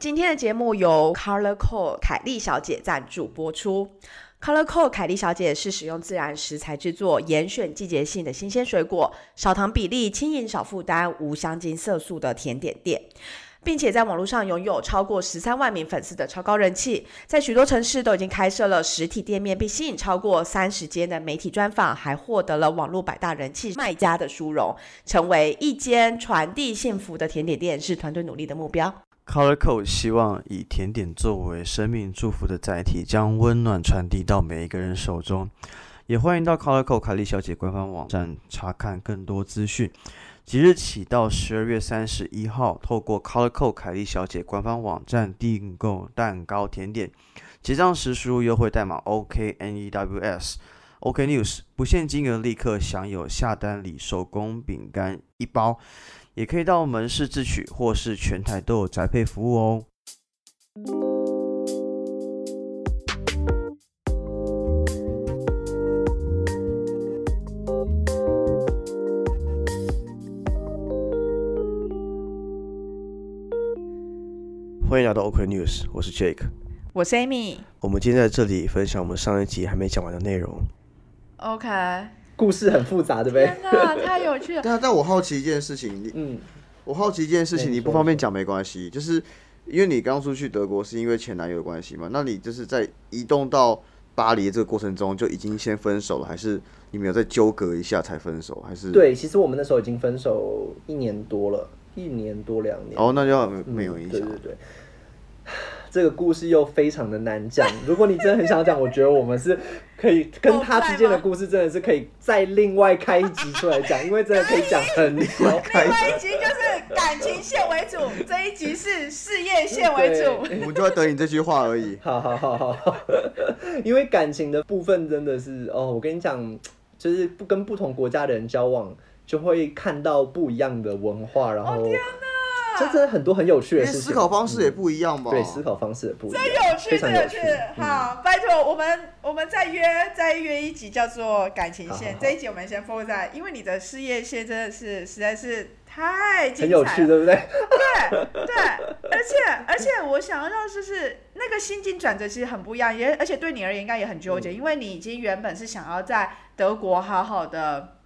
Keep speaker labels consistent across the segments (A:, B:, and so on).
A: 今天的节目由 Color Code 凯莉小姐赞助播出。Color Code 凯莉小姐是使用自然食材制作，严选季节性的新鲜水果，少糖比例，轻盈少负担，无香精色素的甜点店。并且在网络上拥有超过十三万名粉丝的超高人气，在许多城市都已经开设了实体店面，并吸引超过三十间的媒体专访，还获得了网络百大人气卖家的殊荣，成为一间传递幸福的甜点店，是团队努力的目标。
B: Colorco 希望以甜点作为生命祝福的载体，将温暖传递到每一个人手中。也欢迎到 Colorco 凯莉小姐官方网站查看更多资讯。即日起到十二月三十一号，透过 Colorco 凯莉小姐官方网站订购蛋糕甜点，结账时输入优惠代码 OKNEWS OK News，不限金额立刻享有下单礼手工饼干一包。也可以到门市自取，或是全台都有宅配服务哦。欢迎来到 OK News，我是 Jake，
A: 我是 Amy。
B: 我们今天在这里分享我们上一集还没讲完的内容。
A: OK。
C: 故事很复杂，对不对？
A: 天哪，太有趣了！
B: 但但我好奇一件事情，你嗯，我好奇一件事情，你不方便讲没关系，就是因为你刚出去德国是因为前男友的关系嘛？那你就是在移动到巴黎这个过程中就已经先分手了，还是你们有再纠葛一下才分手？还是
C: 对，其实我们那时候已经分手一年多了，一年多两年。
B: 哦，那就没有影响。对
C: 对对。这个故事又非常的难讲。如果你真的很想讲，我觉得我们是可以跟他之间的故事，真的是可以再另外开一集出来讲，因为真的可以讲很久。另
A: 外一集就是感情线为主，这一集是事业线为主。
B: 我们就在等你这句话而已。
C: 好好好好，因为感情的部分真的是哦，我跟你讲，就是不跟不同国家的人交往，就会看到不一样的文化，然后。这真的很多很有趣的事情，
B: 思考方式也不一样吧？
C: 对，思考方式也不一样，
A: 真有趣，真有趣。好，拜托我们，我们再约再约一集叫做感情线。这一集我们先 focus 在，因为你的事业线真的是实在是太精彩，
C: 很有趣，对不对？
A: 对对，而且而且我想要让就是那个心境转折其实很不一样，也而且对你而言应该也很纠结，因为你已经原本是想要在德国好好的。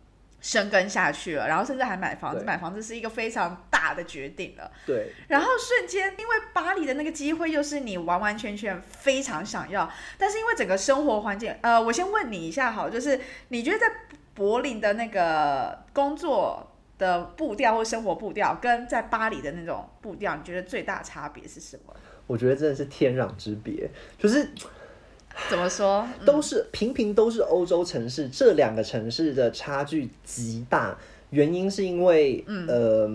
A: 生根下去了，然后甚至还买房子，买房子是一个非常大的决定了。
C: 对。
A: 然后瞬间，因为巴黎的那个机会又是你完完全全非常想要，但是因为整个生活环境，呃，我先问你一下，好，就是你觉得在柏林的那个工作的步调或生活步调，跟在巴黎的那种步调，你觉得最大差别是什么？
C: 我觉得真的是天壤之别，就是。
A: 怎么说？
C: 都是平平都是欧洲城市，这两个城市的差距极大。原因是因为，呃，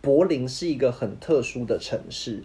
C: 柏林是一个很特殊的城市。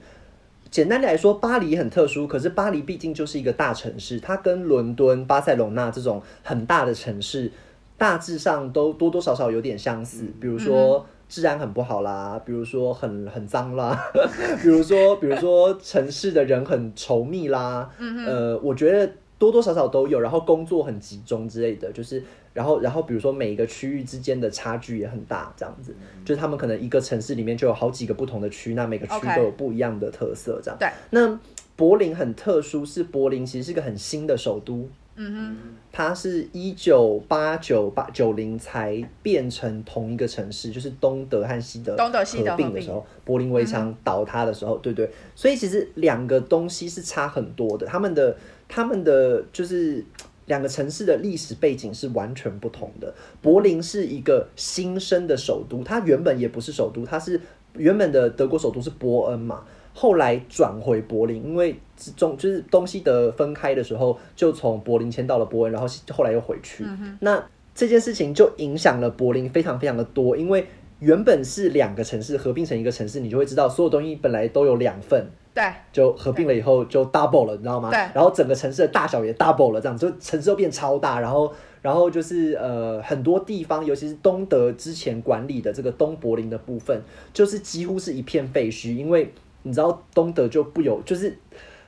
C: 简单来说，巴黎很特殊，可是巴黎毕竟就是一个大城市，它跟伦敦、巴塞隆纳这种很大的城市，大致上都多多少少有点相似。比如说。治安很不好啦，比如说很很脏啦，比如说比如说城市的人很稠密啦，呃，我觉得多多少少都有，然后工作很集中之类的，就是然后然后比如说每一个区域之间的差距也很大，这样子，就是他们可能一个城市里面就有好几个不同的区，那每个区都有不一样的特色，这样。
A: 对。
C: 那柏林很特殊，是柏林其实是个很新的首都。嗯哼，它是一九八九八九零才变成同一个城市，就是东德和西德合并的时候，柏林围墙倒塌的时候，对对，所以其实两个东西是差很多的，他们的他们的就是两个城市的历史背景是完全不同的。柏林是一个新生的首都，它原本也不是首都，它是原本的德国首都是伯恩嘛。后来转回柏林，因为中就是东西德分开的时候，就从柏林迁到了伯恩，然后后来又回去。那这件事情就影响了柏林非常非常的多，因为原本是两个城市合并成一个城市，你就会知道所有东西本来都有两份，
A: 对，
C: 就合并了以后就 double 了，你知道吗？
A: 对。
C: 然后整个城市的大小也 double 了，这样就城市都变超大，然后然后就是呃很多地方，尤其是东德之前管理的这个东柏林的部分，就是几乎是一片废墟，因为。你知道东德就不有，就是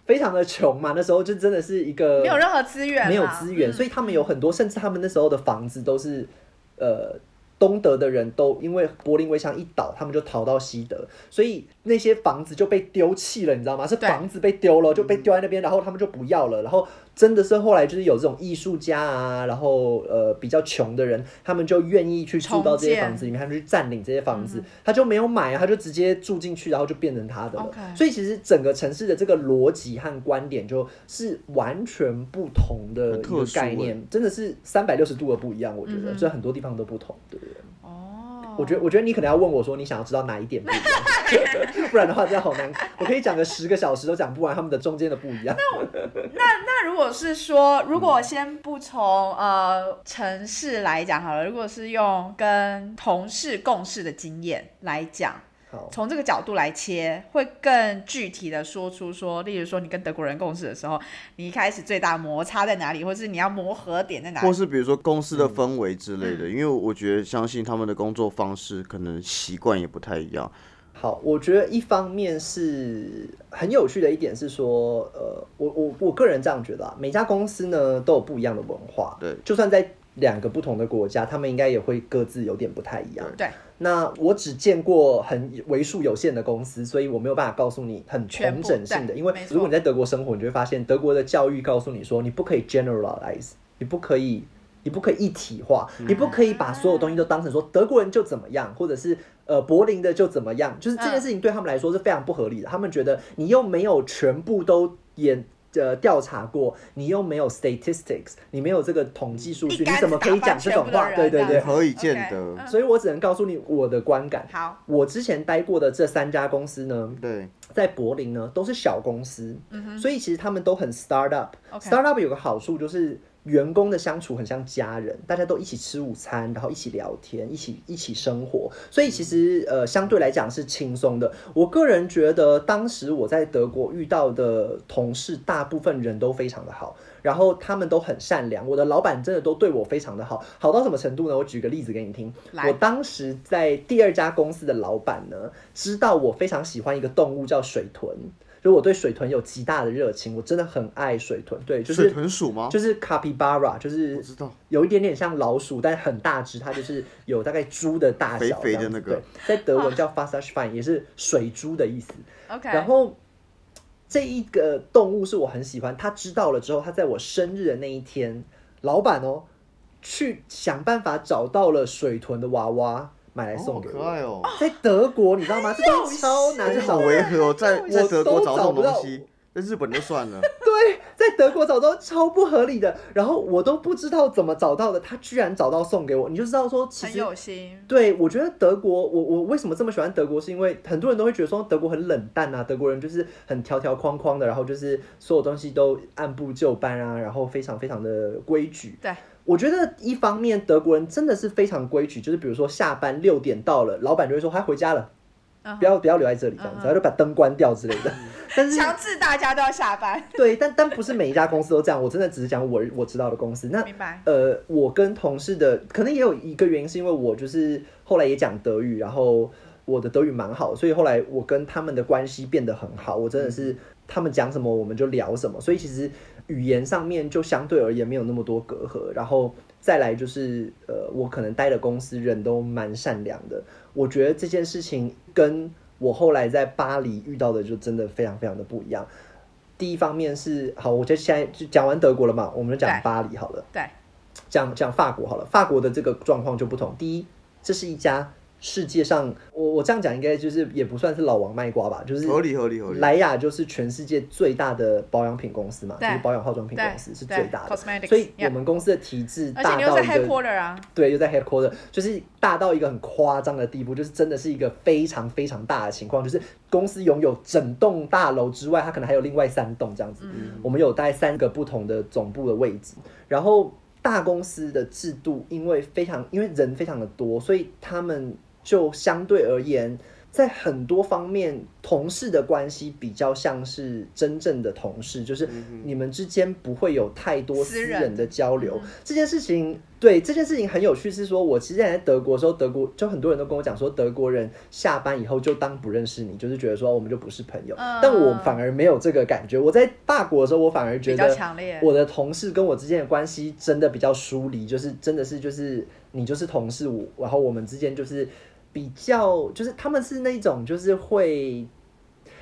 C: 非常的穷嘛。那时候就真的是一个
A: 没有任何资源，
C: 没有资源，所以他们有很多，甚至他们那时候的房子都是呃东德的人都因为柏林围墙一倒，他们就逃到西德，所以那些房子就被丢弃了，你知道吗？是房子被丢了，就被丢在那边，然后他们就不要了，然后真的是后来就是有这种艺术家啊，然后呃比较穷的人，他们就愿意去住到这些房子里面，他们去占领这些房子，他就没有买啊，他就直接住进去，然后就变成他的了。所以其实整个城市的这个逻辑和观点就是完全不同的一个概念，真的是三百六十度的不一样。我觉得，所以很多地方都不同，对不对？
A: 哦，
C: 我觉得，我觉得你可能要问我说，你想要知道哪一点不一样，不然的话这样好难。我可以讲个十个小时都讲不完他们的中间的不一样。
A: 那那那如果是说，如果先不从呃城市来讲好了，如果是用跟同事共事的经验来讲，
C: 好，
A: 从这个角度来切，会更具体的说出说，例如说你跟德国人共事的时候，你一开始最大摩擦在哪里，或是你要磨合点在哪里？
B: 或是比如说公司的
C: 嗯
B: 氛围之类的，因为我觉得相信他们的工作方式可能习惯也不太一样。
C: 好，我觉得一方面是很有趣的一点是说，呃，我我我个人这样觉得啊，每家公司呢都有不一样的文化，
B: 对，
C: 就算在两个不同的国家，他们应该也会各自有点不太一样。
A: 对，
C: 那我只见过很为数有限的公司，所以我没有办法告诉你很同
A: 全
C: 整性的。因为如果你在德国生活，你就会发现德国的教育告诉你说，你不可以 generalize，你不可以。你不可以一体化，你不可以把所有东西都当成说德国人就怎么样，或者是呃柏林的就怎么样，就是这件事情对他们来说是非常不合理的。他们觉得你又没有全部都演呃调查过，你又没有 statistics，你没有这个统计数据，你怎么可以讲这种话？对对对，
B: 何以见得？
A: 嗯
C: 所以我只能告诉你我的观感。
A: 好，
C: 我之前待过的这三家公司呢，
B: 对，
C: 在柏林呢都是小公司，所以其实他们都很 start up。
A: OK
C: start up 有个好处就是员工的相处很像家人，大家都一起吃午餐，然后一起聊天，一起一起生活，所以其实呃相对来讲是轻松的。我个人觉得当时我在德国遇到的同事，大部分人都非常的好。然后他们都很善良，我的老板真的都对我非常的好，好到什么程度呢？我举个例子给你听。我当时在第二家公司的老板呢，知道我非常喜欢一个动物叫水豚，就我对水豚有极大的热情，我真的很爱水豚。对，就是
B: 水
C: 是
B: 豚鼠吗？
C: 就是 capybara，就是
B: 我知道，
C: 有一点点像老鼠，但很大只，它就是有大概猪的大小
B: 肥肥的那个
C: 对，在德文叫 f a s a s h f i n 也是水猪的意思。
A: OK，
C: 然后这一个动物是我很喜欢，他知道了之后，他在我生日的那一天，老板哦，去想办法找到了水豚的娃娃买来送给我。
B: 可爱哦，
C: 在德国，你知道吗？这东西超难找的。
B: 违和哦，在在德国找这种东西，在日本就算了。
C: 对，在德国找到超不合理的，然后我都不知道怎么找到的，他居然找到送给我，你就知道说，其
A: 很
C: 实
A: 有心，
C: 对，我觉得德国，我我为什么这么喜欢德国，是因为很多人都会觉得说德国很冷淡啊，德国人就是很条条框框的，然后就是所有东西都按部就班啊，然后非常非常的规矩。
A: 对，
C: 我觉得一方面德国人真的是非常规矩，就是比如说下班六点到了，老板就会说他回家了，不要不要留在这里这样子，然后就把灯关掉之类的。但是
A: 强制大家都要下班，
C: 对，但但不是每一家公司都这样，我真的只是讲我我知道的公司。那？呃，我跟同事的可能也有一个原因，是因为我就是后来也讲德语，然后我的德语蛮好，所以后来我跟他们的关系变得很好。我真的是他们讲什么我们就聊什么，所以其实语言上面就相对而言没有那么多隔阂。然后再来就是呃，我可能待的公司人都蛮善良的，我觉得这件事情跟我后来在巴黎遇到的就真的非常非常的不一样。第一方面是好，我就现在就讲完德国了嘛，我们就讲巴黎好了。
A: 对，
C: 讲讲法国好了，法国的这个状况就不同。第一，这是一家世界上，我我这样讲应该就是也不算是老王卖瓜吧，就是
B: 合理合理合理。
C: 莱雅就是全世界最大的保养品公司嘛，就是保养化妆品公司是最大的，所以我们公司的体制大到一个
A: headquarter 啊，
C: 对，又在 headquarter，就是大到一个很夸张的地步，就是真的是一个非常非常大的情况，就是公司拥有整栋大楼之外，它可能还有另外三栋这样子。我们有大概三个不同的总部的位置，然后大公司的制度因为非常因为人非常的多，所以他们就相对而言。在很多方面，同事的关系比较像是真正的同事，就是你们之间不会有太多
A: 私人
C: 的交流。
A: 嗯
C: 这件事情，对这件事情很有趣，是说我其实在德国的时候，德国就很多人都跟我讲说，德国人下班以后就当不认识你，就是觉得说我们就不是朋友。
A: 嗯
C: 但我反而没有这个感觉。我在法国的时候，我反而觉得。我的同事跟我之间的关系真的比较疏离，就是真的是就是你就是同事，我然后我们之间就是比较，就是他们是那种就是会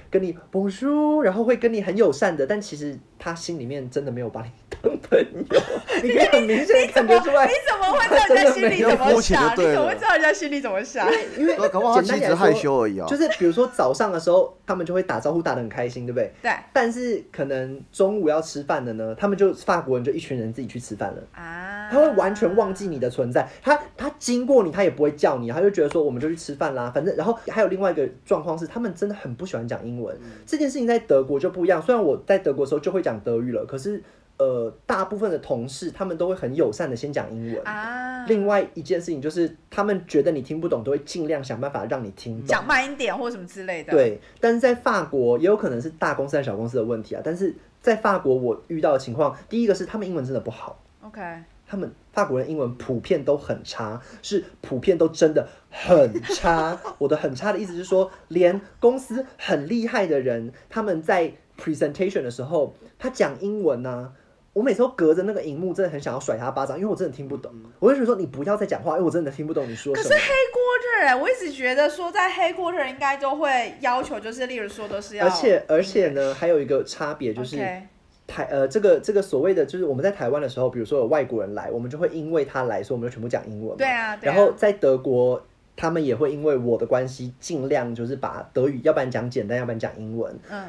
C: 跟你补书，然后会跟你很友善的，但其实他心里面真的没有把你当朋友，你可以很明显的感觉出来
A: 你。怎么会知道人家心里怎么想？你怎么会知道人家心里怎么想？
C: 因为
B: 对搞不好他
C: 简单
B: 害羞而已啊。
C: 就是比如说早上的时候，他们就会打招呼打得很开心，对不对？
A: 对
C: 但是可能中午要吃饭的呢，他们就法国人就一群人自己去吃饭了。
A: 啊，
C: 他会完全忘记你的存在，他他经过你，他也不会叫你，他就觉得说我们就去吃饭啦，反正然后还有另外一个状况是，他们真的很不喜欢讲英文，这件事情在德国就不一样。虽然我在德国的时候就会讲德语了，可是呃，大部分的同事他们都会很友善的先讲英文。
A: 啊，
C: 另外一件事情就是，他们觉得你听不懂，都会尽量想办法让你听懂。
A: 讲慢一点或什么之类的。，
C: 对，但是在法国也有可能是大公司和小公司的问题啊。但是在法国，我遇到的情况，第一个是他们英文真的不好。
A: ，OK，
C: 他们法国人英文普遍都很差，是普遍都真的很差。我的很差的意思是说，连公司很厉害的人，他们在 presentation 的时候，他讲英文呢、我每次都隔着那个荧幕，真的很想要甩他巴掌，因为我真的听不懂。我就觉得说，你不要再讲话，因为我真的听不懂你说什么。
A: 可是黑 quarter 哎，我一直觉得说在黑 quarter 应该都会要求，就是例如说都是要，
C: 而且而且呢，还有一个差别就是。台呃，这个这个所谓的就是我们在台湾的时候，比如说有外国人来，我们就会因为他来说，我们就全部讲英文嘛。
A: 对啊，对啊
C: 然后在德国，他们也会因为我的关系，尽量就是把德语，要不然讲简单，要不然讲英文。
A: 嗯，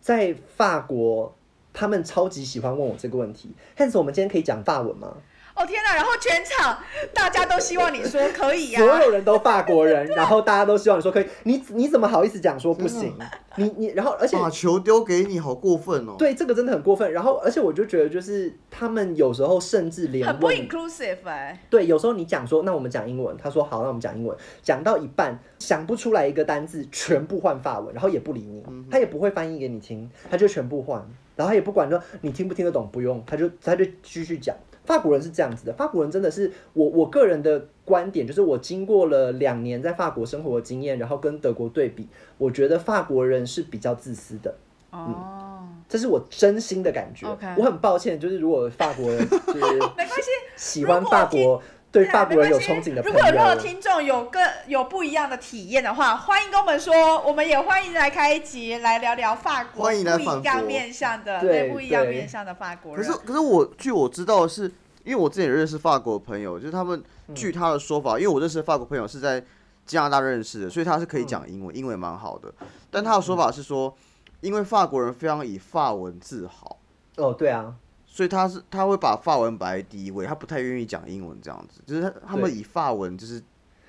C: 在法国，他们超级喜欢问我这个问题。Hans，我们今天可以讲法文吗？
A: 哦天哪，然后全场大家都希望你说可以呀、
C: 所有人都法国人，然后大家都希望你说可以，你你怎么好意思讲说不行？你你，然后而且
B: 把球丢给你，好过分哦！
C: 对这个真的很过分。然后而且我就觉得，就是他们有时候甚至连
A: 很不 inclusive 哎、
C: 对，有时候你讲说，那我们讲英文，他说好，那我们讲英文，讲到一半想不出来一个单字，全部换法文，然后也不理你，他也不会翻译给你听，他就全部换，然后他也不管说你听不听得懂，不用，他就他就继续讲。法国人是这样子的，法国人真的是我我个人的观点，就是我经过了两年在法国生活的经验，然后跟德国对比，我觉得法国人是比较自私的。
A: 哦，
C: 这是我真心的感觉。我很抱歉，就是如果法国人就是
A: 没关系，
C: 喜欢法国，对法国人有憧憬的朋
A: 如果有任何
C: 友，
A: 听众有更有不一样的体验的话，欢迎跟我们说，我们也欢迎来开一集来聊聊法国
B: 欢迎来
A: 不一样面向的，
C: 对
A: 不一样面向的法国人。
B: 可是可是我据我知道的是，因为我之前也认识法国朋友，就是他们据他的说法，因为我认识的法国朋友是在加拿大认识的，所以他是可以讲英文，英文也蛮好的。但他的说法是说，因为法国人非常以法文自豪，
C: 哦，对啊，
B: 所以他是他会把法文摆在第一位，他不太愿意讲英文这样子，就是他他们以法文就是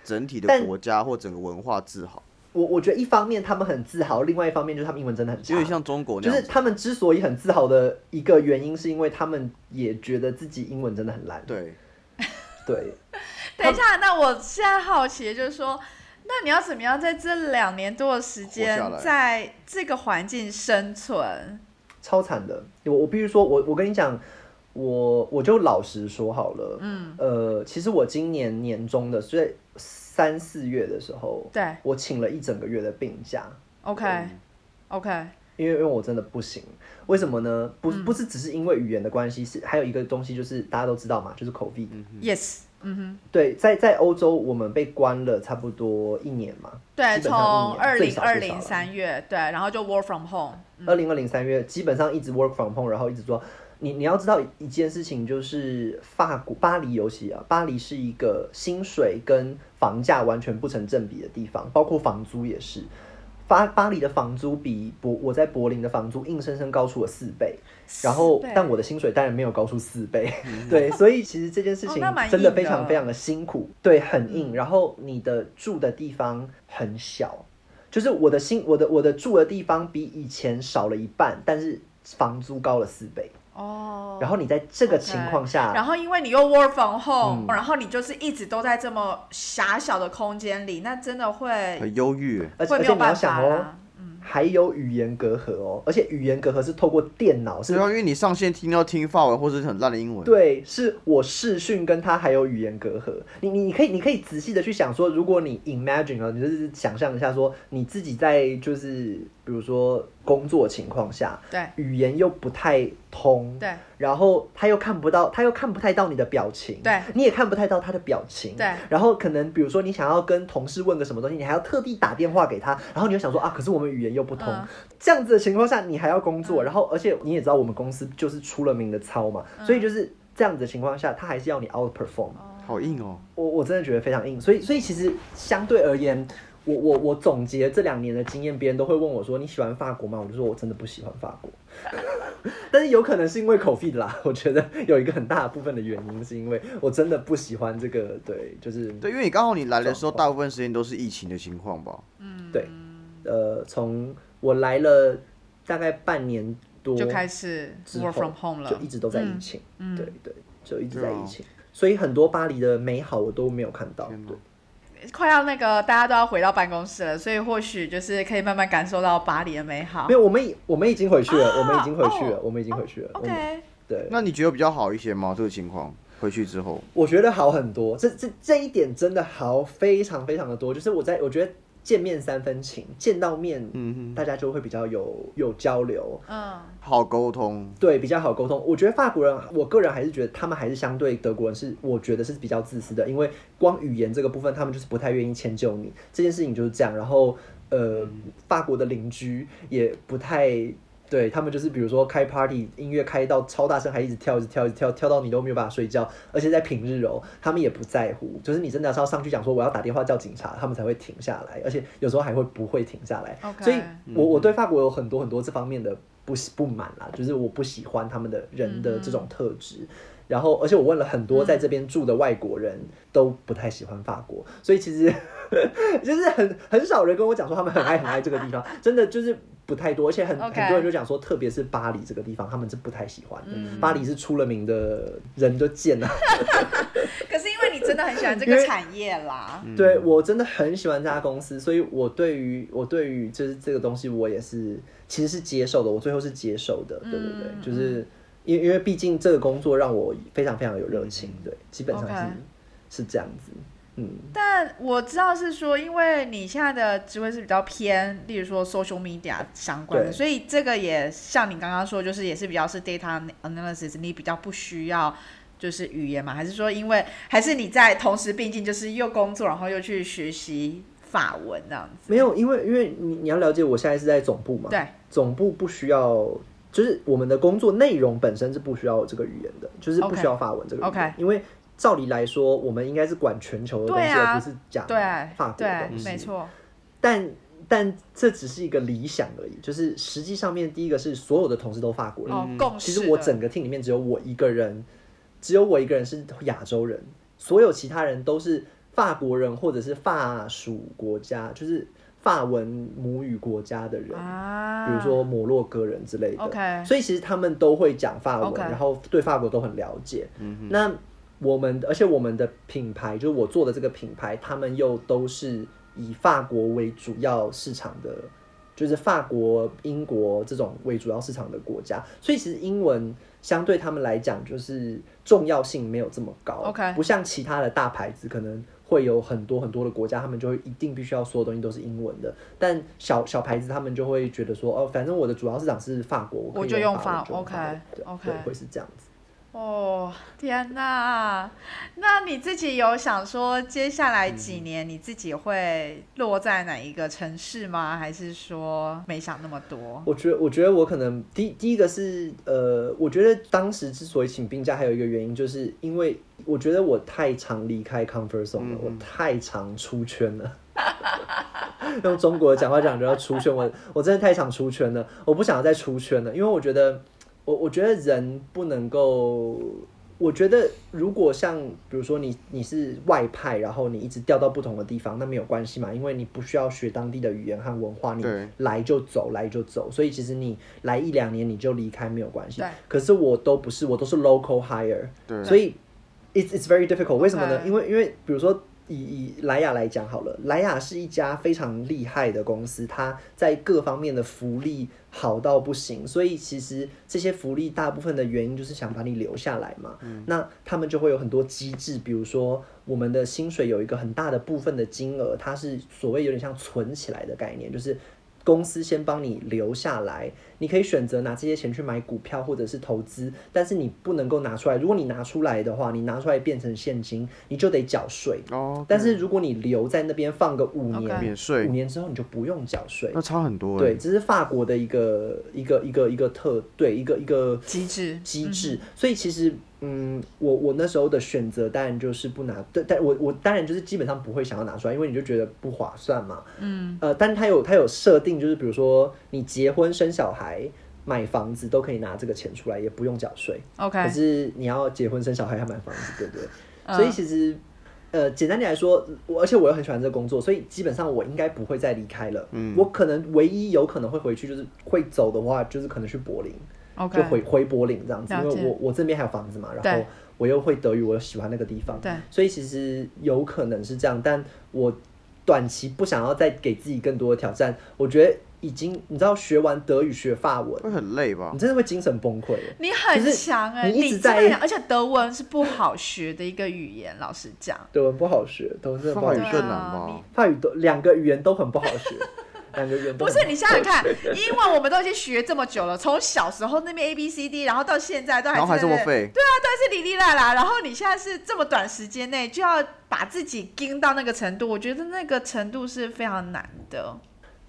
B: 整体的国家或整个文化自豪，
C: 我我觉得一方面他们很自豪，另外一方面就是他们英文真的很差
B: 有点。像中国那样。
C: 就是他们之所以很自豪的一个原因，是因为他们也觉得自己英文真的很烂。
B: 对，
C: 对，
A: 等一下，那我现在好奇的就是说，那你要怎么样在这两年多的时间在这个环境生存？
C: 超惨的。我我必须说，我我跟你讲，我我就老实说好了。
A: 嗯，
C: 呃，其实我今年年中的，所以三四月的时候，
A: 对
C: 我请了一整个月的病假。
A: ，OK，OK，、
C: 因为因为我真的不行，为什么呢？不
A: 嗯
C: 不是只是因为语言的关系，是还有一个东西就是大家都知道嘛，就是 COVID。
A: Yes，嗯哼，
C: 对，在在欧洲我们被关了差不多一年嘛，
A: 对，从二零二零三月，对，然后就 work from home，
C: 二零二零三月基本上一直 work from home，然后一直做。你你要知道一件事情，就是法国巴黎尤其啊，巴黎是一个薪水跟房价完全不成正比的地方，包括房租也是。巴巴黎的房租比柏我在柏林的房租硬生生高出了四倍，然后但我的薪水当然没有高出四倍，对，所以其实这件事情真的非常非常的辛苦，对，很硬。然后你的住的地方很小，就是我的薪我的我的住的地方比以前少了一半，但是房租高了四倍。
A: 哦，
C: 然后你在这个情况下，
A: 然后因为你又 work from home，、
C: 嗯
A: 然后你就是一直都在这么狭小的空间里，那真的会
B: 很忧郁。
C: 而且而且你要
A: 会没有办
C: 想哦。还有语言隔阂哦，而且语言隔阂是透过电脑，是
B: 对啊，因为你上线听到听法文或者是很烂的英文，
C: 对，是我视讯跟他还有语言隔阂。你你你可以你可以仔细的去想说，如果你 imagine 啊，你就是想象一下说你自己在就是比如说工作情况下，
A: 对。
C: 语言又不太通，
A: 对。
C: 然后他又看不到，他又看不太到你的表情，
A: 对。
C: 你也看不太到他的表情，
A: 对。
C: 然后可能比如说你想要跟同事问个什么东西，你还要特地打电话给他，然后你又想说啊，可是我们语言又不通，
A: 嗯。
C: 这样子的情况下你还要工作，然后而且你也知道我们公司就是出了名的糙嘛，
A: 嗯。
C: 所以就是这样子的情况下，他还是要你 outperform，
B: 好硬哦。
C: 我我真的觉得非常硬，所以所以其实相对而言，我我我总结这两年的经验，别人都会问我说你喜欢法国吗？我就说我真的不喜欢法国，但是有可能是因为口 o 啦，我觉得有一个很大部分的原因是因为我真的不喜欢这个，对，就是
B: 对，因为你刚好你来的时候，大部分时间都是疫情的情况吧？
C: 嗯对，呃，从我来了大概半年多
A: 就开始
C: 之
A: work
C: 后
A: from home 了，
C: 就一直都在疫情，
A: 嗯
C: 对对，就一直在疫情，所以很多巴黎的美好我都没有看到，对。
A: 快要那个大家都要回到办公室了，所以或许就是可以慢慢感受到巴黎的美好
C: 没。有，我们已我们已经回去了，
A: 啊
C: 我们已经回去了，
A: 哦
C: 我们已经回去了。
A: OK，
C: 对，
B: 那你觉得比较好一些吗？这个情况回去之后，
C: 我觉得好很多，这这这一点真的好非常非常的多。就是我在我觉得见面三分情，见到面，
B: 嗯
C: 大家就会比较有有交流，
A: 嗯，
B: 好沟通。
C: 对，比较好沟通。我觉得法国人，我个人还是觉得他们还是相对德国人是，我觉得是比较自私的，因为光语言这个部分，他们就是不太愿意迁就你，这件事情就是这样。然后，呃，法国的邻居也不太。对他们就是，比如说开 party，音乐开到超大声，还一直跳，一直跳，一直跳，跳到你都没有办法睡觉。而且在平日哦，他们也不在乎，就是你真的要上去讲说我要打电话叫警察，他们才会停下来。而且有时候还会不会停下来。所以我我对法国有很多很多这方面的不喜不满啦，就是我不喜欢他们的人的这种特质。然后，而且我问了很多在这边住的外国人，都不太喜欢法国，所以其实就是很很少人跟我讲说他们很爱很爱这个地方，真的就是不太多，而且很很多人就讲说，特别是巴黎这个地方，他们是不太喜欢的。
A: 嗯。
C: 巴黎是出了名的人就贱啊，
A: 可是因为你真的很喜欢这 个产业啦，
C: 对我真的很喜欢这家公司，所以我对于我对于就是这个东西，我也是其实是接受的，我最后是接受的，对对对，
A: 嗯
C: 就是因为因为毕竟这个工作让我非常非常有热情，对，基本上是是这样子，嗯，
A: 但我知道是说，因为你现在的职位是比较偏，例如说 social media 相关的，所以这个也像你刚刚说，就是也是比较是 data analysis，你比较不需要就是语言嘛？还是说因为还是你在同时并进，就是又工作，然后又去学习法文这样子？
C: 没有，因为因为你你要了解，我现在是在总部嘛，
A: 对，
C: 总部不需要，就是我们的工作内容本身是不需要有这个语言的，就是不需要法文这个语言
A: OK
C: 因为照理来说，我们应该是管全球的东西，
A: 啊
C: 而不是讲
A: 对
C: 法国的
A: 对
C: 东，西，
A: 没错，
C: 但但这只是一个理想而已，就是实际上面第一个是所有的同事都法国人，其
A: 的。
C: 实我整个 team 里面只有我一个人，只有我一个人是亚洲人，所有其他人都是法国人或者是法属国家，就是法文母语国家的人，
A: 啊，
C: 比如说摩洛哥人之类的。
A: OK
C: 所以其实他们都会讲法文然后对法国都很了解。那我们而且我们的品牌，就是我做的这个品牌，他们又都是以法国为主要市场的，就是法国、英国这种为主要市场的国家，所以其实英文相对他们来讲，就是重要性没有这么高。
A: OK
C: 不像其他的大牌子，可能会有很多很多的国家，他们就会一定必须要所有东西都是英文的。但小小牌子他们就会觉得说，哦，反正我的主要市场是法国，可以
A: 我就用法
C: 法文就用
A: OK，
C: 文对
A: OK
C: 对，会是这样子。
A: 哦，天哪！那你自己有想说，接下来几年你自己会落在哪一个城市吗？还是说没想那么多？
C: 我觉得，我觉得我可能第第一个是呃，我觉得当时之所以请病假，还有一个原因，就是因为我觉得我太常离开 comfort zone 了，我太常出圈了。用中国的讲话讲就要出圈，我我真的太常出圈了，我不想要再出圈了，因为我觉得我我觉得人不能够。我觉得，如果像比如说你你是外派，然后你一直调到不同的地方，那没有关系嘛，因为你不需要学当地的语言和文化，你
B: 对
C: 来就走，来就走，所以其实你来一两年你就离开没有关系
A: 对。
C: 可是我都不是，我都是 local hire，
B: 对
C: 所以 it's it's very difficult。为什么呢因为因为比如说以以莱雅来讲好了，莱雅是一家非常厉害的公司，它在各方面的福利好到不行，所以其实这些福利大部分的原因就是想把你留下来嘛。那他们就会有很多机制，比如说我们的薪水有一个很大的部分的金额，它是所谓有点像存起来的概念，就是。公司先帮你留下来，你可以选择拿这些钱去买股票或者是投资，但是你不能够拿出来。如果你拿出来的话，你拿出来变成现金，你就得缴税。
B: 哦，
C: 但是如果你留在那边放个五年，
B: 免税
C: 五年之后你就不用缴税。
B: 那差很多欸。
C: 对，这是法国的一个一个一个一个特对一个一个
A: 机制
C: 机制，所以其实嗯，我我那时候的选择当然就是不拿，对，但我我当然就是基本上不会想要拿出来，因为你就觉得不划算嘛。嗯，呃，但是它有他有设定，就是比如说你结婚生小孩。买房子都可以拿这个钱出来，也不用缴税。
A: OK，
C: 可是你要结婚生小孩还买房子，对不对？
A: 嗯
C: 所以其实，呃，简单点来说，我而且我又很喜欢这个工作，所以基本上我应该不会再离开了。
B: 嗯
C: 我可能唯一有可能会回去，就是会走的话，就是可能去柏林就回回柏林这样子，因为我我这边还有房子嘛，然
A: 对
C: 后我又会德语，我又喜欢那个地方，
A: 对，
C: 所以其实有可能是这样，但我短期不想要再给自己更多的挑战，我觉得已经你知道学完德语学法文，
B: 会很累吧
C: 你？真的会精神崩溃。
A: 你很
C: 就是
A: 强哎、
C: 你一直在
A: 真的很而且德文是不好学的一个语言，老实讲。
C: 德文不好学，德文真的不好学
B: 法语，更难
A: 对啊
B: 吧？
C: 法语都两个语言都很不好学，
A: 不是你想想看，英文我们都已经学这么久了，从小时候那边 A B C D，然后到现在都还
B: 然后还这么废，
A: 对啊，都是哩哩啦啦。然后你现在是这么短时间内就要把自己盯到那个程度，我觉得那个程度是非常难的。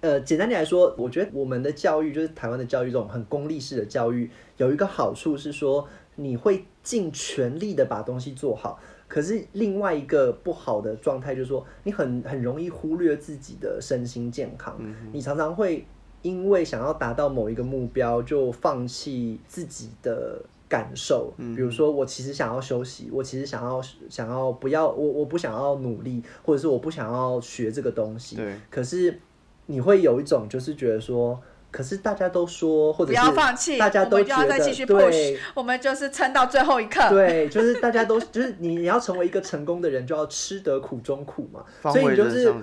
C: 呃，简单点来说，我觉得我们的教育就是台湾的教育，这种很功利式的教育，有一个好处是说，你会尽全力的把东西做好。可是另外一个不好的状态就是说，你很很容易忽略自己的身心健康，你常常会因为想要达到某一个目标，就放弃自己的感受。比如说，我其实想要休息，我其实想要想要不要我我不想要努力，或者是我不想要学这个东西。
B: 对，
C: 可是你会有一种就是觉得说，可是大家都说，或者
A: 不要放弃，
C: 大家都
A: 要再继续 push，
C: 对
A: 我们就是撑到最后一刻。
C: 对，就是大家都就是你你要成为一个成功的人，就要吃得苦中苦嘛。所以你就是。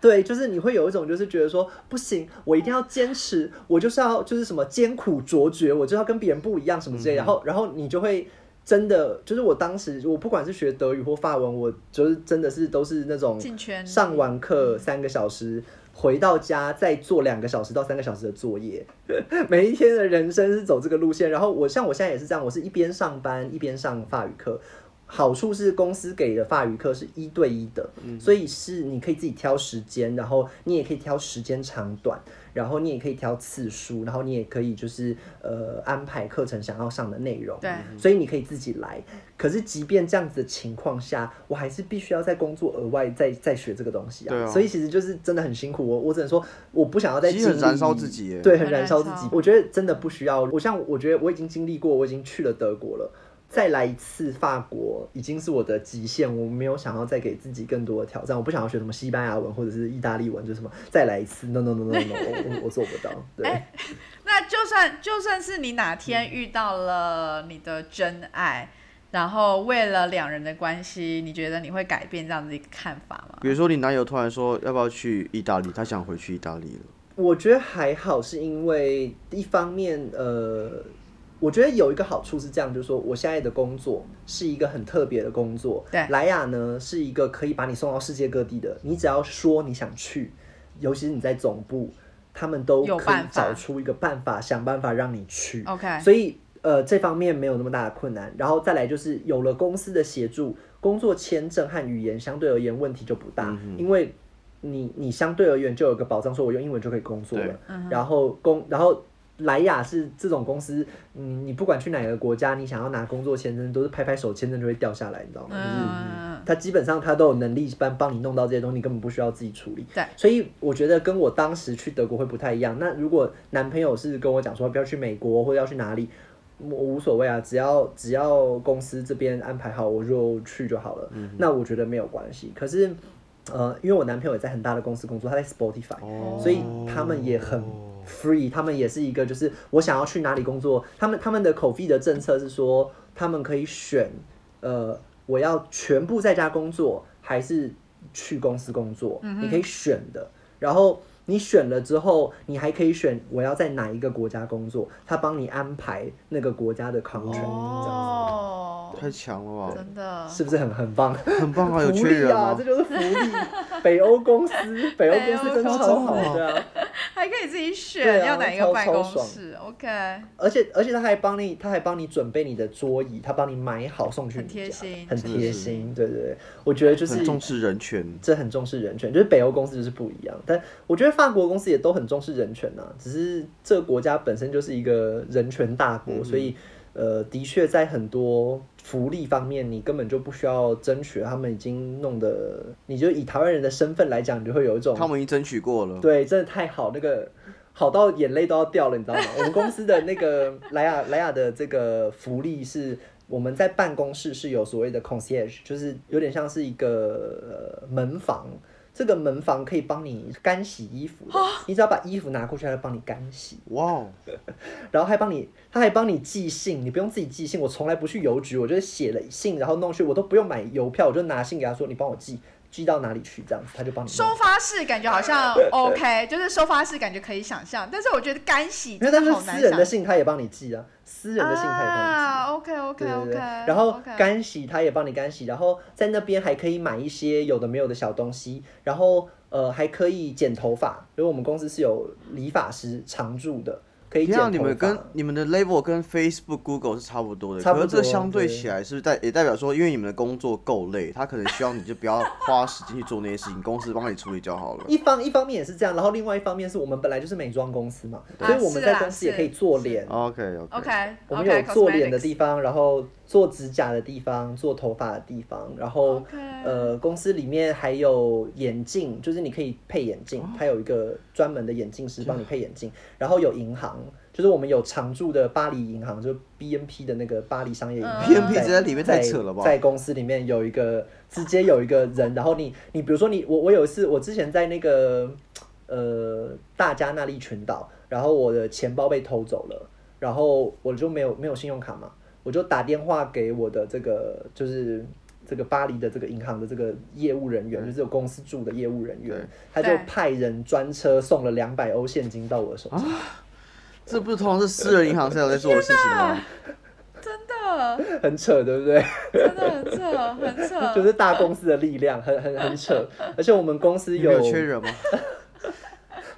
C: 对，就是你会有一种就是觉得说不行，我一定要坚持，我就是要就是什么艰苦卓绝，我就要跟别人不一样什么之类的。然后然后你就会。真的就是我当时，我不管是学德语或法文，我就是真的是都是那种上完课三个小时，回到家再做两个小时到三个小时的作业。每一天的人生是走这个路线。然后我像我现在也是这样，我是一边上班一边上法语课。好处是公司给的法语课是一对一的，所以是你可以自己挑时间，然后你也可以挑时间长短，然后你也可以挑次数，然后你也可以就是呃安排课程想要上的内容。
A: 对，
C: 所以你可以自己来。可是即便这样子的情况下，我还是必须要在工作额外再再学这个东西啊。
B: 对啊
C: 所以其实就是真的很辛苦。我我只能说，我不想要再
B: 很燃烧自己耶。
C: 对，很
A: 很
C: 燃烧自己。我觉得真的不需要。我像我觉得我已经经历过，我已经去了德国了。再来一次法国已经是我的极限，我没有想要再给自己更多的挑战，我不想要学什么西班牙文或者是意大利文，就什么再来一次，no no no no no，我我我做不到。对，
A: 哎那就算就算是你哪天遇到了你的真爱，然后为了两人的关系，你觉得你会改变这样子一个看法吗？
B: 比如说你男友突然说要不要去意大利，他想回去意大利了。
C: 我觉得还好，是因为一方面，呃，我觉得有一个好处是这样，就是说我现在的工作是一个很特别的工作。
A: 对
C: 莱雅呢是一个可以把你送到世界各地的，你只要说你想去，尤其是你在总部，他们都可以找出一个办法，想办法让你去。
A: OK，
C: 所以呃这方面没有那么大的困难。然后再来就是有了公司的协助，工作签证和语言相对而言问题就不大，因为你你相对而言就有个保障，说我用英文就可以工作了。然后工然后。莱雅是这种公司，嗯，你不管去哪个国家，你想要拿工作签证，都是拍拍手，签证就会掉下来，你知道吗？就是
A: 嗯，
C: 他基本上他都有能力帮帮你弄到这些东西，你根本不需要自己处理。
A: 对，
C: 所以我觉得跟我当时去德国会不太一样。那如果男朋友是跟我讲说不要去美国或者要去哪里，我无所谓啊，只要只要公司这边安排好，我就去就好了。嗯那我觉得没有关系。可是呃，因为我男朋友也在很大的公司工作，他在 Spotify，、
B: 哦
C: 所以他们也很 free，他们也是一个就是我想要去哪里工作，他们他们的口 o 的政策是说，他们可以选，呃，我要全部在家工作，还是去公司工作，你可以选的。然后你选了之后，你还可以选我要在哪一个国家工作，他帮你安排那个国家的 contract，、这样
A: 哦，
B: 太强了吧，
A: 真的
C: 是不是很很棒？
B: 很棒啊！有
C: 福利啊，
B: 缺人吗
C: 这？就是福利。北欧公司，北欧公司真的超好的啊。
A: 还可以自己选
C: 啊
A: 要哪一个办公室，OK，
C: 而且而且他还帮你，他还帮你准备你的桌椅，他帮你买好送去你家，
A: 贴心
C: 很贴心。对对对，我觉得就是
B: 很重视人权。
C: 这很重视人权，就是北欧公司就是不一样，但我觉得法国公司也都很重视人权呐、只是这个国家本身就是一个人权大国，所以呃，的确在很多福利方面，你根本就不需要争取，他们已经弄得，你就以台湾人的身份来讲，你就会有一种
B: 他们已经争取过了。
C: 对，真的太好，那个好到眼泪都要掉了，你知道吗？我们公司的那个莱雅莱雅的这个福利是。我们在办公室是有所谓的 concierge，就是有点像是一个、呃、门房。这个门房可以帮你干洗衣服的，你只要把衣服拿过去，他就帮你干洗，
B: 哇哦，
C: 然后还帮你，他还帮你寄信，你不用自己寄信。我从来不去邮局，我就是写了信，然后弄去，我都不用买邮票，我就拿信给他说，你帮我寄，寄到哪里去，这样子他就帮你。
A: 收发室感觉好像 OK，就是收发室感觉可以想象，但是我觉得干洗真的
C: 他是私人的信，他也帮你寄啊，私人的信他也帮你寄。
A: 啊，OK OK
C: 对
A: OK，
C: 然后
A: OK
C: 干洗他也帮你干洗，然后在那边还可以买一些有的没有的小东西，然后呃还可以剪头发，因为我们公司是有理发师常驻的，可以剪头发。
B: 天啊，你们跟你们的 level 跟 Facebook、Google 是差不多的，
C: 差不多
B: 可是这相对
C: 对
B: 起来，是不是代也代表说，因为你们的工作够累，他可能希望你就不要花时间去做那些事情，公司帮你处理就好了。
C: 一方一方面也是这样，然后另外一方面是我们本来就是美妆公司嘛，
A: 啊
C: 所以我们在公司也可以做
A: 是
C: 脸
B: ，OK
A: OK，OK，
C: 我们有做脸的地方，然后做指甲的地方，做头发的地方，然后呃，公司里面还有眼镜，就是你可以配眼镜，它有一个专门的眼镜师帮你配眼镜，然后有银行，就是我们有常驻的巴黎银行，就是 BNP 的那个巴黎商业银行
B: BNP
C: 在
B: 在里面太扯了吧？
C: 在在公司里面有一个直接有一个人，然后你你比如说你我我有一次我之前在那个呃大加那利群岛，然后我的钱包被偷走了，然后我就没有没有信用卡嘛，我就打电话给我的这个就是。这个巴黎的这个银行的这个业务人员，就是有公司驻的业务人员，他就派人专车送了两百欧现金到我的手上，
B: 这不是通常是私人银行才有在做的事情吗？
A: 真的
C: 很扯，对不对？
A: 真的很扯，很扯，
C: 就是大公司的力量，很很很扯。而且我们公司
B: 你们有缺人吗？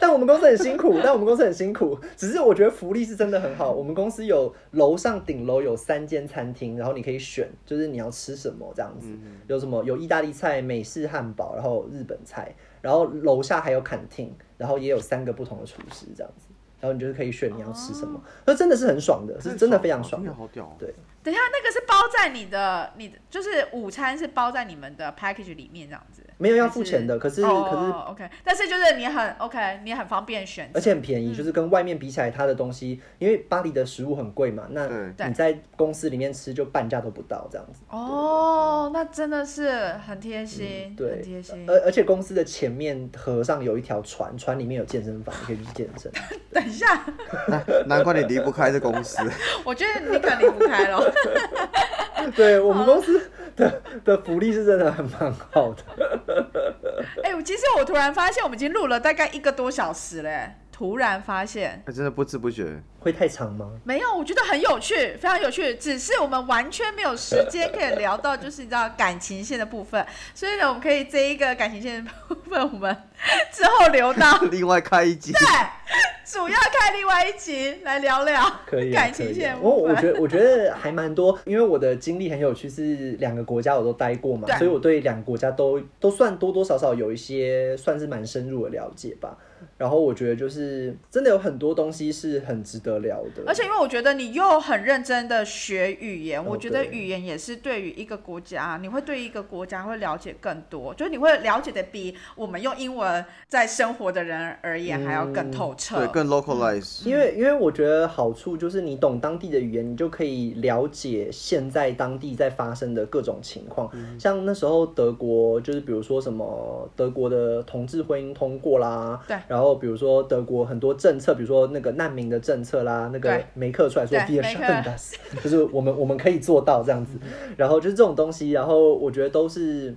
C: 但我们公司很辛苦，但我们公司很辛苦。只是我觉得福利是真的很好。我们公司有楼上顶楼有三间餐厅，然后你可以选，就是你要吃什么这样子。有什么有意大利菜、美式汉堡，然后日本菜，然后楼下还有坎厅，然后也有三个不同的厨师这样子。然后你就是可以选你要吃什么，那、真的是很爽的，是真的非常爽的。
B: 好屌哦。
C: 对，
A: 等一下，那个是包在你的，你的就是午餐是包在你们的 package 里面这样子，
C: 没有要付钱的，可是
A: 哦
C: 可是
A: OK，但是就是你很 OK，你很方便选择，
C: 而且很便
A: 嗯
C: 宜，就是跟外面比起来，它的东西，因为巴黎的食物很贵嘛，那你在公司里面吃就半价都不到这样子。
A: 哦，那真的是很贴心，
C: 嗯对
A: 很贴心。
C: 而而且公司的前面河上有一条船，船里面有健身房，你可以去健身。
A: 等一下，
B: 难难怪你离不开这公司。
A: 我觉得你可能离不开了。
C: 对我们公司的的福利是真的很蛮好的。
A: 哎、我其实我突然发现，我们已经录了大概一个多小时嘞，突然发现。
B: 哎真的不知不觉，
C: 会太长吗？
A: 没有，我觉得很有趣，非常有趣。只是我们完全没有时间可以聊到，就是你知道感情线的部分。所以呢，我们可以这一个感情线的部分，我们之后留到
B: 另外开一集。
A: 对，主要看另外一集来聊聊
C: 可以啊，
A: 感情线。
C: 我我觉得我觉得还蛮多，因为我的经历很有趣，是两个国家我都待过嘛，所以我对两个国家都都算多多少少有一些算是蛮深入的了解吧。然后我觉得就是真的有很多东西是很值得聊的，
A: 而且因为我觉得你又很认真的学语言，
C: 哦
A: 我觉得语言也是对于一个国家，你会对一个国家会了解更多，就是你会了解的比我们用英文在生活的人而言还要更透彻。
B: 对，更 localize。
C: 因为因为我觉得好处就是你懂当地的语言，你就可以了解现在当地在发生的各种情况。
A: 嗯
C: 像那时候德国就是比如说什么德国的同志婚姻通过啦，
A: 对
C: 然后比如说德国很多政策，比如说那个难民的政策啦，那个
A: 对
C: 梅克出来说
A: 对
C: “Wir schaffen das”，就是我们我们可以做到这样子。然后就是这种东西，然后我觉得都是。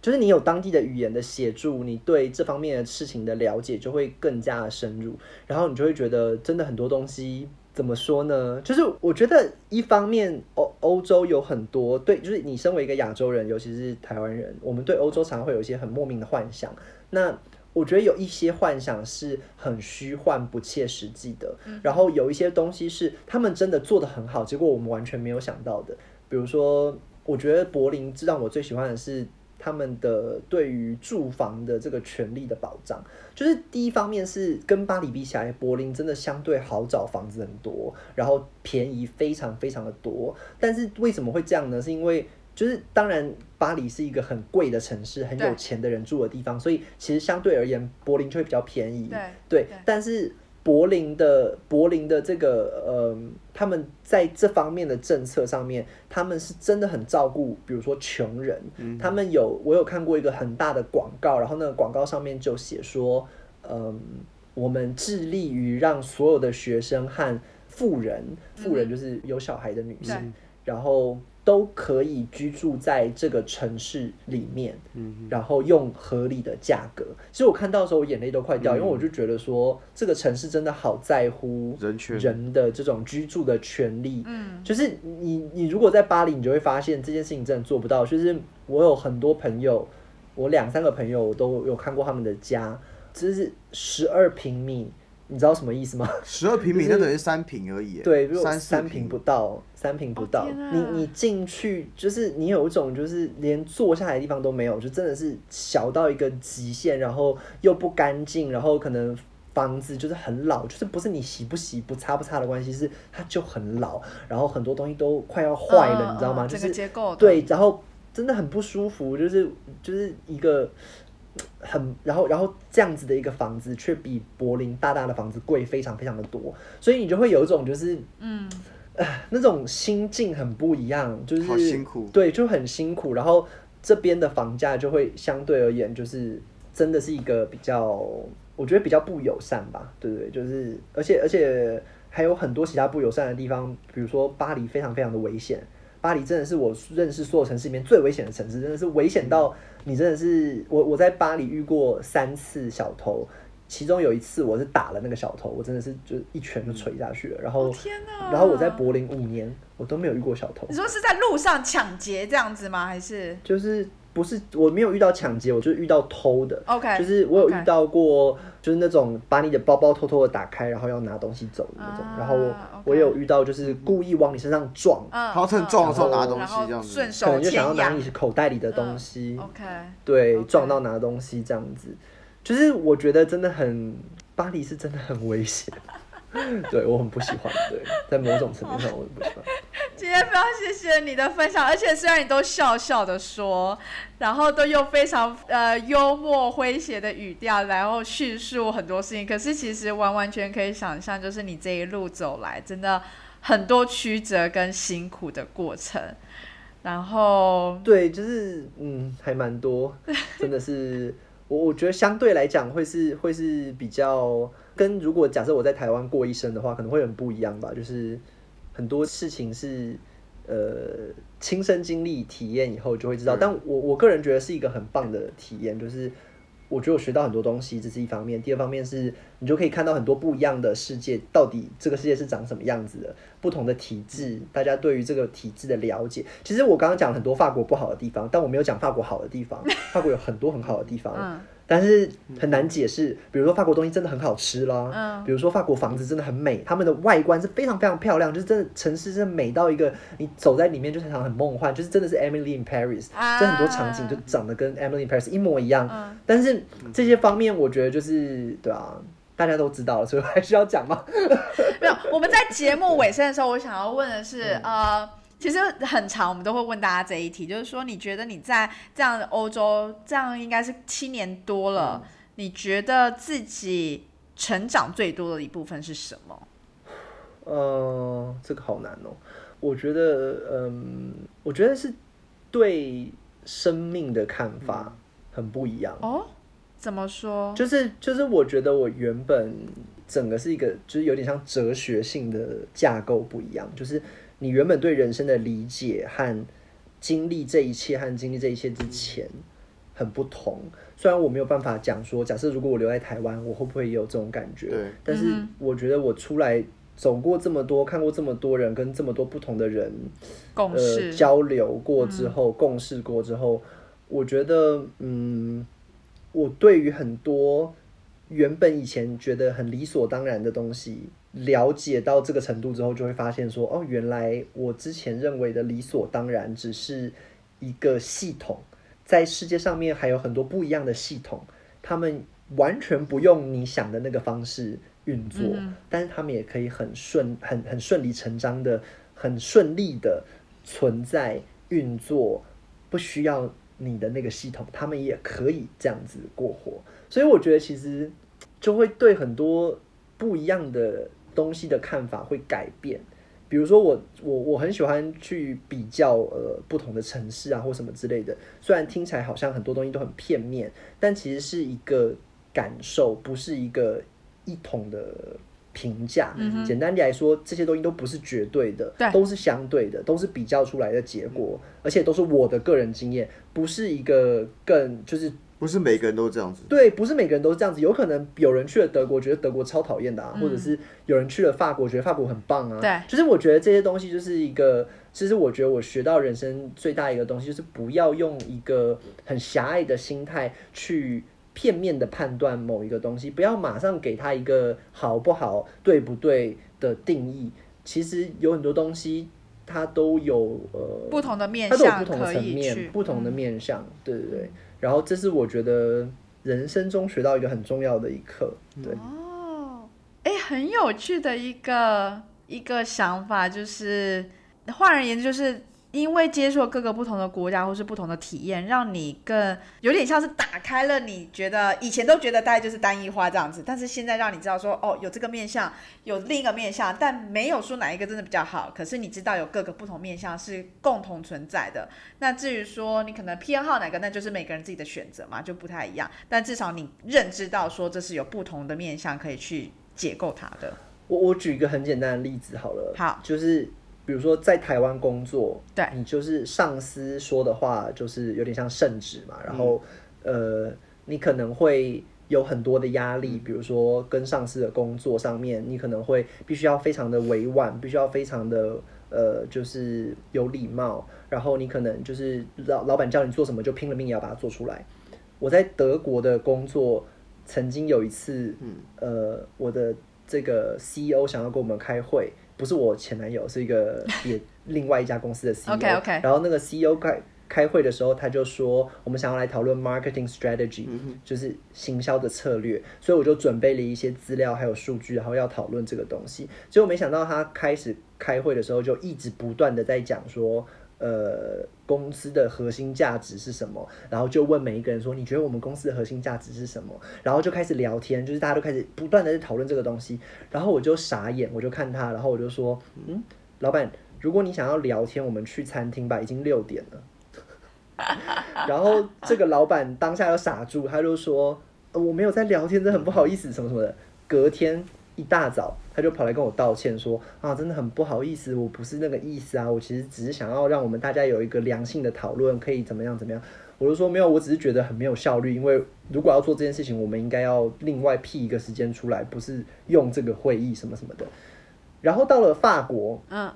C: 就是你有当地的语言的协助，你对这方面的事情的了解就会更加的深入，然后你就会觉得真的很多东西怎么说呢？就是我觉得一方面欧欧洲有很多对，就是你身为一个亚洲人，尤其是台湾人，我们对欧洲常常会有一些很莫名的幻想。那我觉得有一些幻想是很虚幻、不切实际的，然后有一些东西是他们真的做的很好，结果我们完全没有想到的。比如说，我觉得柏林让我最喜欢的是他们的对于住房的这个权利的保障。就是第一方面是跟巴黎比起来，柏林真的相对好找房子很多，然后便宜非常非常的多。但是为什么会这样呢？是因为就是当然，巴黎是一个很贵的城市，很有钱的人住的地方，所以其实相对而言，柏林就会比较便宜。对，但是柏林的柏林的这个呃，他们在这方面的政策上面，他们是真的很照顾，比如说穷人。他们有我有看过一个很大的广告，然后那个广告上面就写说，嗯，我们致力于让所有的学生和富人，富人就是有小孩的女性，然后。都可以居住在这个城市里面，嗯然后用合理的价格。其实我看到的时候，我眼泪都快掉，因为我就觉得说，这个城市真的好在乎人人的这种居住的权利。嗯，就是你你如果在巴黎，你就会发现这件事情真的做不到。就是我有很多朋友，我两三个朋友都有看过他们的家，就是十二平米。你知道什么意思吗？
B: 十二平米那等于三平而已。
C: 对，三三平不到，三平不到。你你进去就是你有一种就是连坐下来的地方都没有，就真的是小到一个极限，然后又不干净，然后可能房子就是很老，就是不是你洗不洗不擦不擦的关系，是它就很老，然后很多东西都快要坏了，你知道吗？就是
A: 结构
C: 对，然后真的很不舒服，就是就是一个。很，然后，然后这样子的一个房子，却比柏林大大的房子贵非常非常的多，所以你就会有一种就是，嗯，那种心境很不一样，就是
B: 辛苦，
C: 对，就很辛苦。然后这边的房价就会相对而言，就是真的是一个比较，我觉得比较不友善吧，对不对？就是，而且而且还有很多其他不友善的地方，比如说巴黎非常非常的危险。巴黎真的是我认识所有城市里面最危险的城市，真的是危险到你真的是我我在巴黎遇过三次小偷，其中有一次我是打了那个小偷，我真的是就一拳就捶下去了。然后
A: 天哪！
C: 然后我在柏林五年，我都没有遇过小偷。
A: 你说是在路上抢劫这样子吗？还是
C: 就是？不是，我没有遇到抢劫，我就是遇到偷的。
A: OK，
C: 就是我有遇到过，就是那种把你的包包偷偷的打开，然后要拿东西走的那种。然后我有遇到，就是故意往你身上撞，
B: 然后趁撞的时候拿东西这样子，
C: 可能就想要拿你口袋里的东西。
A: OK，
C: 对，撞到拿东西这样子，就是我觉得真的很，巴黎是真的很危险。对我很不喜欢，对，在某种层面上我很不喜欢。
A: 今天非常谢谢你的分享，而且虽然你都笑笑的说，然后都用非常呃幽默诙谐的语调，然后叙述很多事情，可是其实完完全可以想象，就是你这一路走来，真的很多曲折跟辛苦的过程。然后
C: 对，就是嗯，还蛮多，真的是我我觉得相对来讲会是会是比较。跟如果假设我在台湾过一生的话，可能会很不一样吧。就是很多事情是呃亲身经历体验以后就会知道。但我我个人觉得是一个很棒的体验，就是我觉得我学到很多东西，这是一方面。第二方面是你就可以看到很多不一样的世界，到底这个世界是长什么样子的，不同的体制，大家对于这个体制的了解。其实我刚刚讲很多法国不好的地方，但我没有讲法国好的地方。法国有很多很好的地方。但是很难解释，比如说法国东西真的很好吃啦，嗯，比如说法国房子真的很美，他们的外观是非常非常漂亮，就是真的城市真的美到一个你走在里面就常常很梦幻，就是真的是 Emily in Paris，这很多场景就长得跟 Emily in Paris 一模一样。但是这些方面我觉得就是对啊，大家都知道了，所以还需要讲吗？
A: 没有，我们在节目尾声的时候，我想要问的是呃。其实很长，我们都会问大家这一题，就是说，你觉得你在这样的欧洲，这样应该是七年多了，你觉得自己成长最多的一部分是什么？
C: 呃，这个好难哦。我觉得，嗯，我觉得是对生命的看法很不一样
A: 哦。怎么说？
C: 就是就是，我觉得我原本整个是一个，就是有点像哲学性的架构不一样，就是。你原本对人生的理解和经历这一切和经历这一切之前很不同。虽然我没有办法讲说，假设如果我留在台湾，我会不会也有这种感觉？
B: 对。
C: 但是我觉得我出来走过这么多，看过这么多人，跟这么多不同的人
A: 共事
C: 交流过之后，共事过之后，我觉得嗯，我对于很多原本以前觉得很理所当然的东西，了解到这个程度之后，就会发现说，哦，原来我之前认为的理所当然，只是一个系统，在世界上面还有很多不一样的系统，他们完全不用你想的那个方式运作，但是他们也可以很顺、很很顺理成章的、很顺利的存在运作，不需要你的那个系统，他们也可以这样子过活。所以我觉得其实就会对很多不一样的东西的看法会改变。比如说我我我很喜欢去比较呃不同的城市啊或什么之类的，虽然听起来好像很多东西都很片面，但其实是一个感受，不是一个一统的评价。简单地来说，这些东西都不是绝对的，
A: 对
C: 都是相对的，都是比较出来的结果，而且都是我的个人经验，不是一个更就是
B: 不是每个人都这样子。
C: 对，不是每个人都是这样子，有可能有人去了德国，觉得德国超讨厌的啊，或者是有人去了法国，觉得法国很棒啊。
A: 对
C: 就是我觉得这些东西就是一个，其实我觉得我学到人生最大一个东西，就是不要用一个很狭隘的心态去片面的判断某一个东西，不要马上给他一个好不好、对不对的定义。其实有很多东西它都有呃
A: 不同的面
C: 它都有
A: 向
C: 不同的层面、不同的
A: 嗯
C: 面向，对对对。然后这是我觉得人生中学到一个很重要的一课，对。
A: 哦，哎，很有趣的一个一个想法，就是换而言之，就是因为接触了各个不同的国家或是不同的体验，让你更有点像是打开了你觉得以前都觉得大概就是单一化这样子，但是现在让你知道说，哦，有这个面相，有另一个面相，但没有说哪一个真的比较好，可是你知道有各个不同面相是共同存在的。那至于说你可能偏好哪个，那就是每个人自己的选择嘛，就不太一样。但至少你认知到说这是有不同的面相可以去解构它的。
C: 我我举一个很简单的例子好了，
A: 好
C: 就是比如说在台湾工作，
A: 对。
C: 你就是上司说的话就是有点像圣旨嘛，然后、呃，你可能会有很多的压力，比如说跟上司的工作上面，你可能会必须要非常的委婉，必须要非常的呃，就是有礼貌，然后你可能就是老老板叫你做什么就拼了命也要把它做出来。我在德国的工作，曾经有一次，
B: 嗯。
C: 呃，我的这个 CEO 想要跟我们开会，不是我前男友，是一个 也另外一家公司的 CEO。然后那个 CEO 开开会的时候，他就说我们想要来讨论 marketing strategy，、就是
B: 嗯
C: 行销的策略，所以我就准备了一些资料还有数据，然后要讨论这个东西。结果没想到他开始开会的时候，就一直不断的在讲说。呃，公司的核心价值是什么？然后就问每一个人说：“你觉得我们公司的核心价值是什么？”然后就开始聊天，就是大家都开始不断的在讨论这个东西。然后我就傻眼，我就看他，然后我就说：“嗯，老板，如果你想要聊天，我们去餐厅吧，已经六点了。”然后这个老板当下就傻住，他就说：“我没有在聊天，这很不好意思，什么什么的。”隔天一大早，他就跑来跟我道歉说：“啊，真的很不好意思，我不是那个意思啊，我其实只是想要让我们大家有一个良性的讨论，可以怎么样怎么样。”我就说没有，我只是觉得很没有效率，因为如果要做这件事情，我们应该要另外辟一个时间出来，不是用这个会议什么什么的。然后到了法国，
A: 嗯，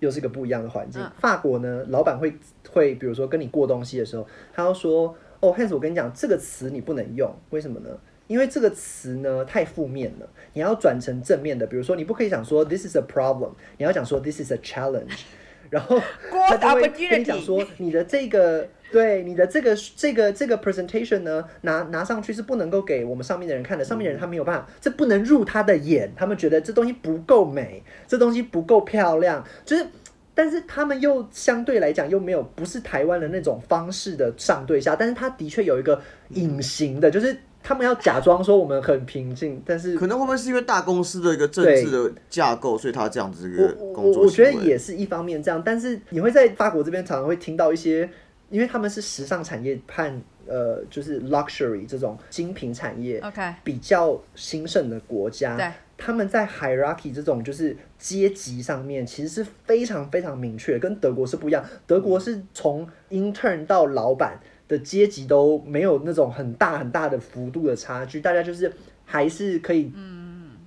C: 又是一个不一样的环境。
A: 嗯
C: 法国呢，老板会会比如说跟你过东西的时候，他要说：“哦，Hans，我跟你讲，这个词你不能用，为什么呢？因为这个词呢太负面了，你要转成正面的。比如说，你不可以讲说 this is a problem，你要讲说 this is a challenge。然后 他就会跟你讲说，你的这个对你的这个这个这个 presentation 呢，拿拿上去是不能够给我们上面的人看的，上面的人他没有办法，这不能入他的眼，他们觉得这东西不够美，这东西不够漂亮，就是。但是他们又相对来讲又没有不是台湾的那种方式的上对下，但是他的确有一个隐形的，就是他们要假装说我们很平静，但是
B: 可能会不会是因为大公司的一个政治的架构，所以他这样子一个工作
C: 我我觉得也是一方面这样，但是你会在法国这边常常会听到一些，因为他们是时尚产业和呃就是 luxury 这种精品产业
A: OK，
C: 比较兴盛的国家，
A: 对，
C: 他们在 hierarchy 这种就是阶级上面其实是非常非常明确，跟德国是不一样。德国是从 intern 到老板的阶级都没有那种很大很大的幅度的差距，大家就是还是可以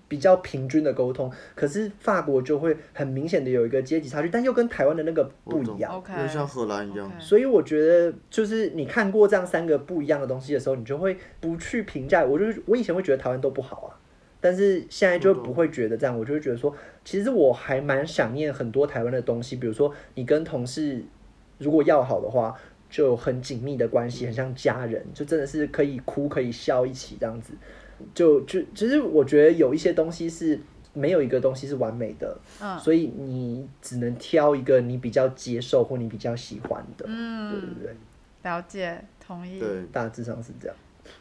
C: 比较平均的沟通。可是法国就会很明显的有一个阶级差距，但又跟台湾的那个不一样。
B: 为像荷兰一样
C: 所以我觉得，就是你看过这样三个不一样的东西的时候，你就会不去评价。我就是我以前会觉得台湾都不好啊，但是现在就不会觉得这样，我就会觉得说，其实我还蛮想念很多台湾的东西，比如说你跟同事如果要好的话，就很紧密的关系，很像家人，就真的是可以哭可以笑一起这样子。就就其实我觉得有一些东西是没有一个东西是完美的，
A: 嗯
C: 所以你只能挑一个你比较接受或你比较喜欢的，
A: 嗯
C: 对对对，
A: 了解，同意。
B: 对，
C: 大致上是这样。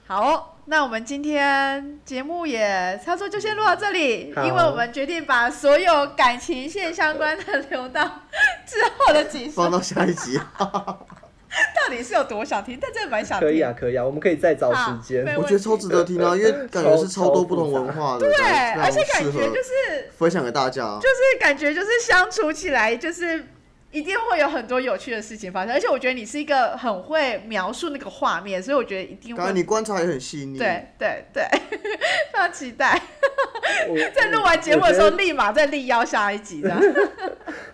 A: 好哦、那我们今天节目也差不多就先录到这里，因为我们决定把所有感情线相关的留到之后的集数。
B: 放到下一集。
A: 到底是有多想听？但真的蛮想听。
C: 可以啊，可以啊，我们可以再找时间。
B: 我觉得超值得听啊，因为感觉是超多不同文化的，
A: 对，而且感觉就是
B: 分享给大家。
A: 就是感觉就是相处起来就是。一定会有很多有趣的事情发生，而且我觉得你是一个很会描述那个画面，所以我觉得一定
B: 刚才
A: 会。
B: 你观察也很细腻，
A: 对对对，非常期待。在录完节目的时候，立马再力邀下一集的。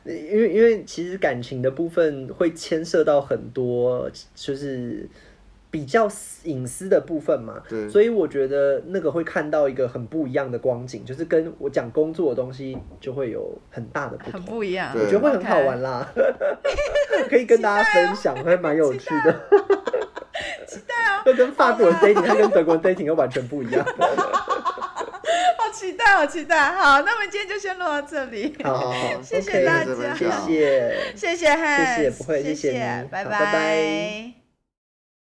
C: 得 因为因为其实感情的部分会牵涉到很多，就是比较隐私的部分嘛。
B: 对
C: 所以我觉得那个会看到一个很不一样的光景，就是跟我讲工作的东西就会有很大的不同
A: 很
C: 同。
A: 不一样。
C: 我觉得会很好玩啦，可以跟大家分享，会蛮有趣的。
A: 期待哦，
C: 就跟法国人 dating，它跟德国人 dating 又完全不一样。
A: 好期待，好期待。好，那我们今天就先录到这里。
C: 好好好，
A: 谢谢
C: OK
A: 大家，
C: 谢谢。
A: 谢谢
C: 谢谢不会谢谢
A: 谢
C: 你
A: 拜
C: 拜拜